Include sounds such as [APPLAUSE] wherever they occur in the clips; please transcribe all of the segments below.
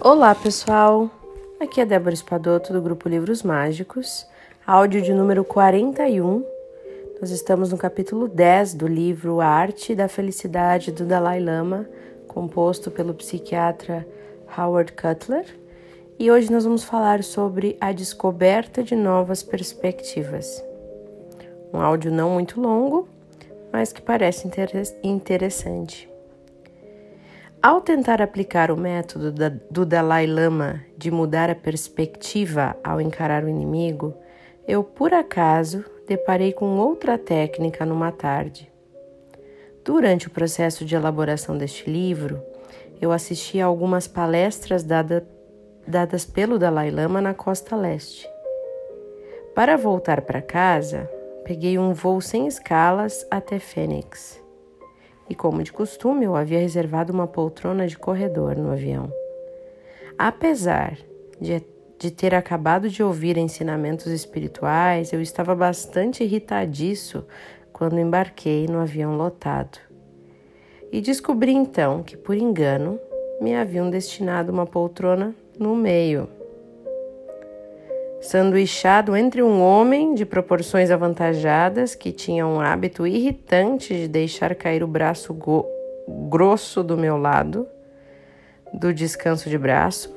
Olá, pessoal! Aqui é Débora Espadoto do grupo Livros Mágicos, áudio de número 41. Nós estamos no capítulo 10 do livro A Arte da Felicidade do Dalai Lama, composto pelo psiquiatra Howard Cutler. E hoje nós vamos falar sobre a descoberta de novas perspectivas. Um áudio não muito longo, mas que parece interessante. Ao tentar aplicar o método do Dalai Lama de mudar a perspectiva ao encarar o inimigo, eu por acaso deparei com outra técnica numa tarde. Durante o processo de elaboração deste livro, eu assisti a algumas palestras dada, dadas pelo Dalai Lama na costa leste. Para voltar para casa, peguei um voo sem escalas até Fênix e, como de costume, eu havia reservado uma poltrona de corredor no avião. Apesar de, de ter acabado de ouvir ensinamentos espirituais, eu estava bastante irritadiço quando embarquei no avião lotado. E descobri então que, por engano, me haviam destinado uma poltrona no meio sanduichado entre um homem de proporções avantajadas que tinha um hábito irritante de deixar cair o braço grosso do meu lado, do descanso de braço,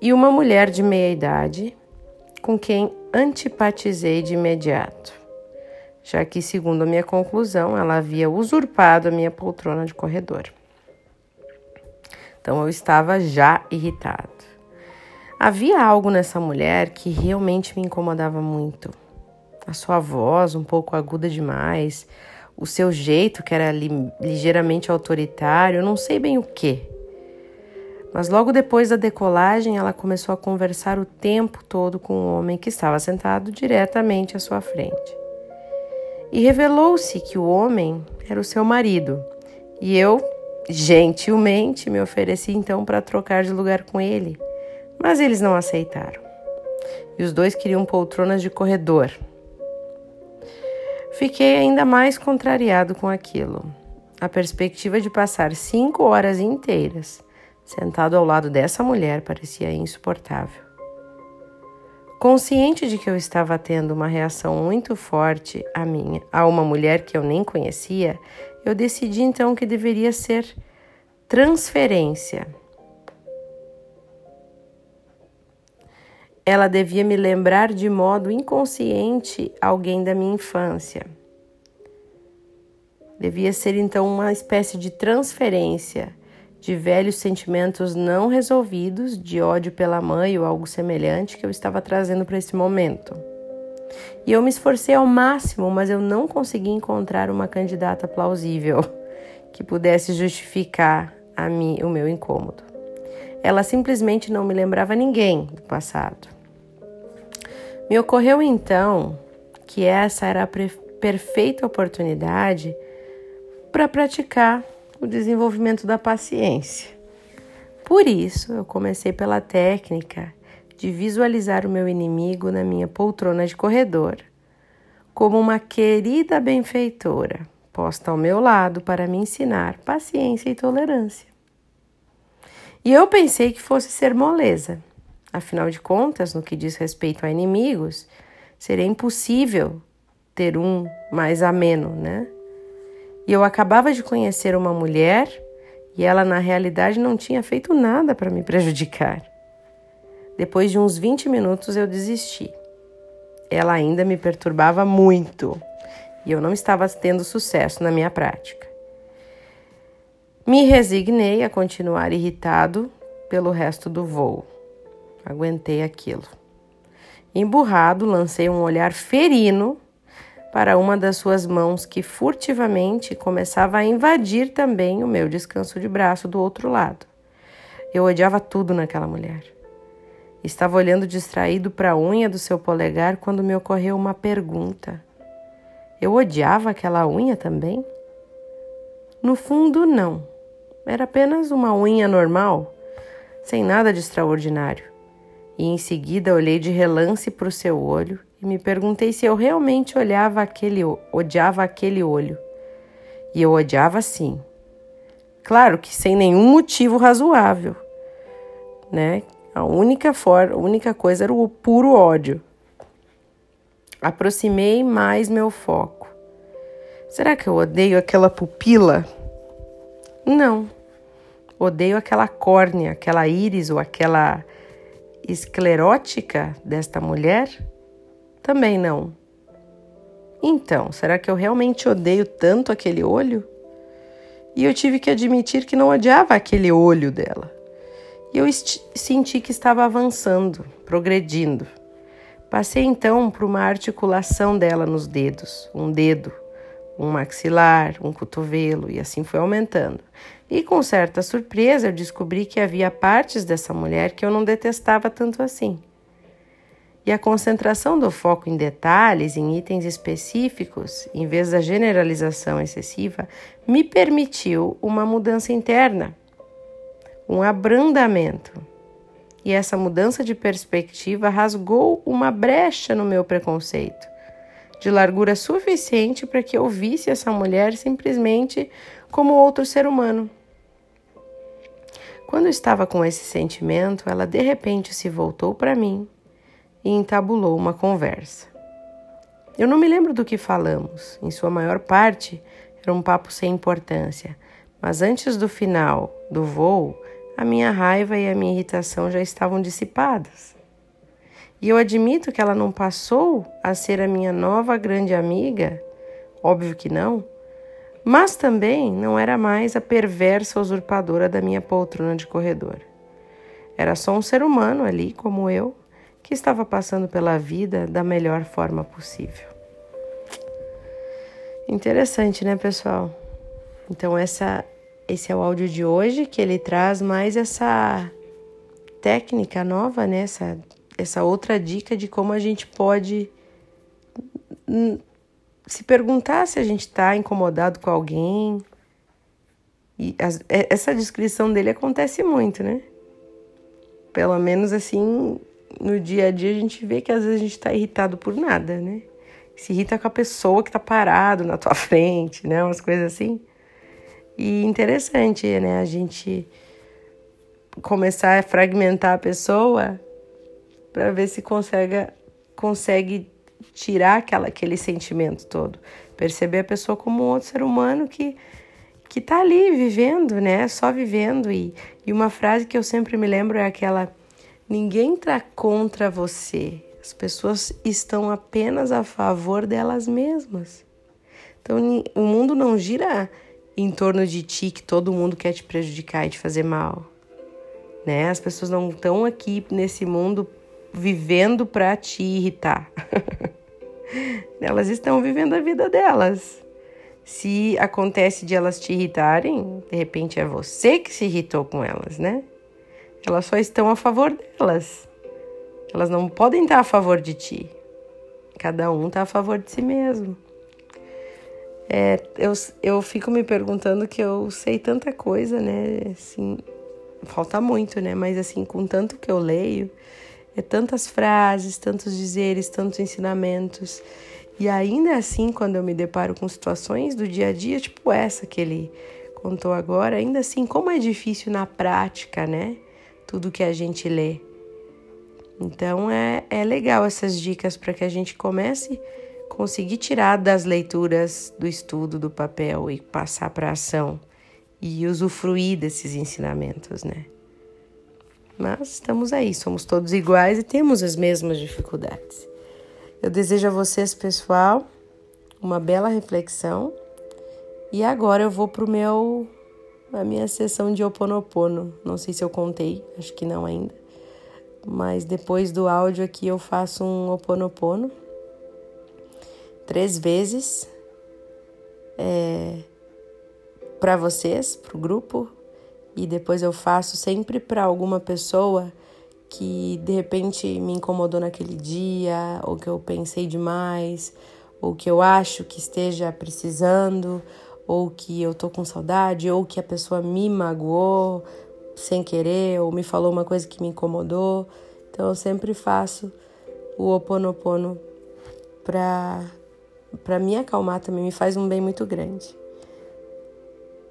e uma mulher de meia idade com quem antipatizei de imediato, já que, segundo a minha conclusão, ela havia usurpado a minha poltrona de corredor. Então eu estava já irritado. Havia algo nessa mulher que realmente me incomodava muito. A sua voz, um pouco aguda demais, o seu jeito, que era li ligeiramente autoritário, não sei bem o que. Mas logo depois da decolagem, ela começou a conversar o tempo todo com o um homem que estava sentado diretamente à sua frente. E revelou-se que o homem era o seu marido, e eu, gentilmente, me ofereci então para trocar de lugar com ele mas eles não aceitaram. E os dois queriam poltronas de corredor. Fiquei ainda mais contrariado com aquilo. A perspectiva de passar cinco horas inteiras sentado ao lado dessa mulher parecia insuportável. Consciente de que eu estava tendo uma reação muito forte a minha a uma mulher que eu nem conhecia, eu decidi então que deveria ser transferência ela devia me lembrar de modo inconsciente alguém da minha infância. Devia ser então uma espécie de transferência de velhos sentimentos não resolvidos, de ódio pela mãe ou algo semelhante que eu estava trazendo para esse momento. E eu me esforcei ao máximo, mas eu não consegui encontrar uma candidata plausível que pudesse justificar a mim o meu incômodo. Ela simplesmente não me lembrava ninguém do passado. Me ocorreu então que essa era a perfeita oportunidade para praticar o desenvolvimento da paciência. Por isso, eu comecei pela técnica de visualizar o meu inimigo na minha poltrona de corredor, como uma querida benfeitora posta ao meu lado para me ensinar paciência e tolerância. E eu pensei que fosse ser moleza Afinal de contas, no que diz respeito a inimigos, seria impossível ter um mais ameno, né? E eu acabava de conhecer uma mulher e ela, na realidade, não tinha feito nada para me prejudicar. Depois de uns 20 minutos, eu desisti. Ela ainda me perturbava muito e eu não estava tendo sucesso na minha prática. Me resignei a continuar irritado pelo resto do voo. Aguentei aquilo. Emburrado, lancei um olhar ferino para uma das suas mãos que furtivamente começava a invadir também o meu descanso de braço do outro lado. Eu odiava tudo naquela mulher. Estava olhando distraído para a unha do seu polegar quando me ocorreu uma pergunta. Eu odiava aquela unha também? No fundo, não. Era apenas uma unha normal, sem nada de extraordinário e em seguida olhei de relance para o seu olho e me perguntei se eu realmente olhava aquele, odiava aquele olho. E eu odiava sim. Claro que sem nenhum motivo razoável. né? A única forma, a única coisa era o puro ódio. Aproximei mais meu foco. Será que eu odeio aquela pupila? Não. Odeio aquela córnea, aquela íris ou aquela esclerótica desta mulher? Também não. Então, será que eu realmente odeio tanto aquele olho? E eu tive que admitir que não odiava aquele olho dela. E eu senti que estava avançando, progredindo. Passei então por uma articulação dela nos dedos, um dedo, um maxilar, um cotovelo, e assim foi aumentando. E com certa surpresa eu descobri que havia partes dessa mulher que eu não detestava tanto assim. E a concentração do foco em detalhes, em itens específicos, em vez da generalização excessiva, me permitiu uma mudança interna, um abrandamento. E essa mudança de perspectiva rasgou uma brecha no meu preconceito, de largura suficiente para que eu visse essa mulher simplesmente como outro ser humano. Quando estava com esse sentimento, ela de repente se voltou para mim e entabulou uma conversa. Eu não me lembro do que falamos, em sua maior parte era um papo sem importância, mas antes do final do voo, a minha raiva e a minha irritação já estavam dissipadas. E eu admito que ela não passou a ser a minha nova grande amiga, óbvio que não, mas também não era mais a perversa usurpadora da minha poltrona de corredor. Era só um ser humano ali, como eu, que estava passando pela vida da melhor forma possível. Interessante, né, pessoal? Então essa esse é o áudio de hoje que ele traz mais essa técnica nova, né? Essa, essa outra dica de como a gente pode se perguntar se a gente está incomodado com alguém. E as, essa descrição dele acontece muito, né? Pelo menos assim, no dia a dia a gente vê que às vezes a gente está irritado por nada, né? Se irrita com a pessoa que está parado na tua [LAUGHS] frente, né? Umas coisas assim. E interessante, né? A gente começar a fragmentar a pessoa para ver se consegue, consegue tirar aquela, aquele sentimento todo. Perceber a pessoa como um outro ser humano que que tá ali vivendo, né? Só vivendo. E, e uma frase que eu sempre me lembro é aquela Ninguém está contra você. As pessoas estão apenas a favor delas mesmas. Então, o mundo não gira em torno de ti que todo mundo quer te prejudicar e te fazer mal. Né? As pessoas não estão aqui nesse mundo vivendo para te irritar. [LAUGHS] elas estão vivendo a vida delas. Se acontece de elas te irritarem, de repente é você que se irritou com elas, né? Elas só estão a favor delas. Elas não podem estar a favor de ti. Cada um está a favor de si mesmo. É, eu, eu fico me perguntando que eu sei tanta coisa, né? Assim, falta muito, né? Mas assim, com tanto que eu leio, é tantas frases, tantos dizeres, tantos ensinamentos. E ainda assim, quando eu me deparo com situações do dia a dia, tipo essa que ele contou agora, ainda assim, como é difícil na prática, né? tudo que a gente lê. Então é, é legal essas dicas para que a gente comece a conseguir tirar das leituras do estudo do papel e passar para ação e usufruir desses ensinamentos, né? Mas estamos aí, somos todos iguais e temos as mesmas dificuldades. Eu desejo a vocês, pessoal, uma bela reflexão. E agora eu vou pro meu a minha sessão de Oponopono. Não sei se eu contei, acho que não ainda. Mas depois do áudio aqui eu faço um Oponopono três vezes é, para vocês, para o grupo, e depois eu faço sempre para alguma pessoa que de repente me incomodou naquele dia, ou que eu pensei demais, ou que eu acho que esteja precisando, ou que eu tô com saudade, ou que a pessoa me magoou sem querer, ou me falou uma coisa que me incomodou. Então eu sempre faço o oponopono para para me acalmar também, me faz um bem muito grande.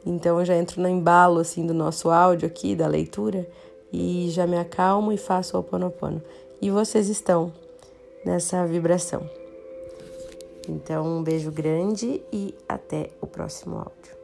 Então eu já entro no embalo assim do nosso áudio aqui, da leitura, e já me acalmo e faço o oponopono. E vocês estão nessa vibração. Então, um beijo grande e até o próximo áudio.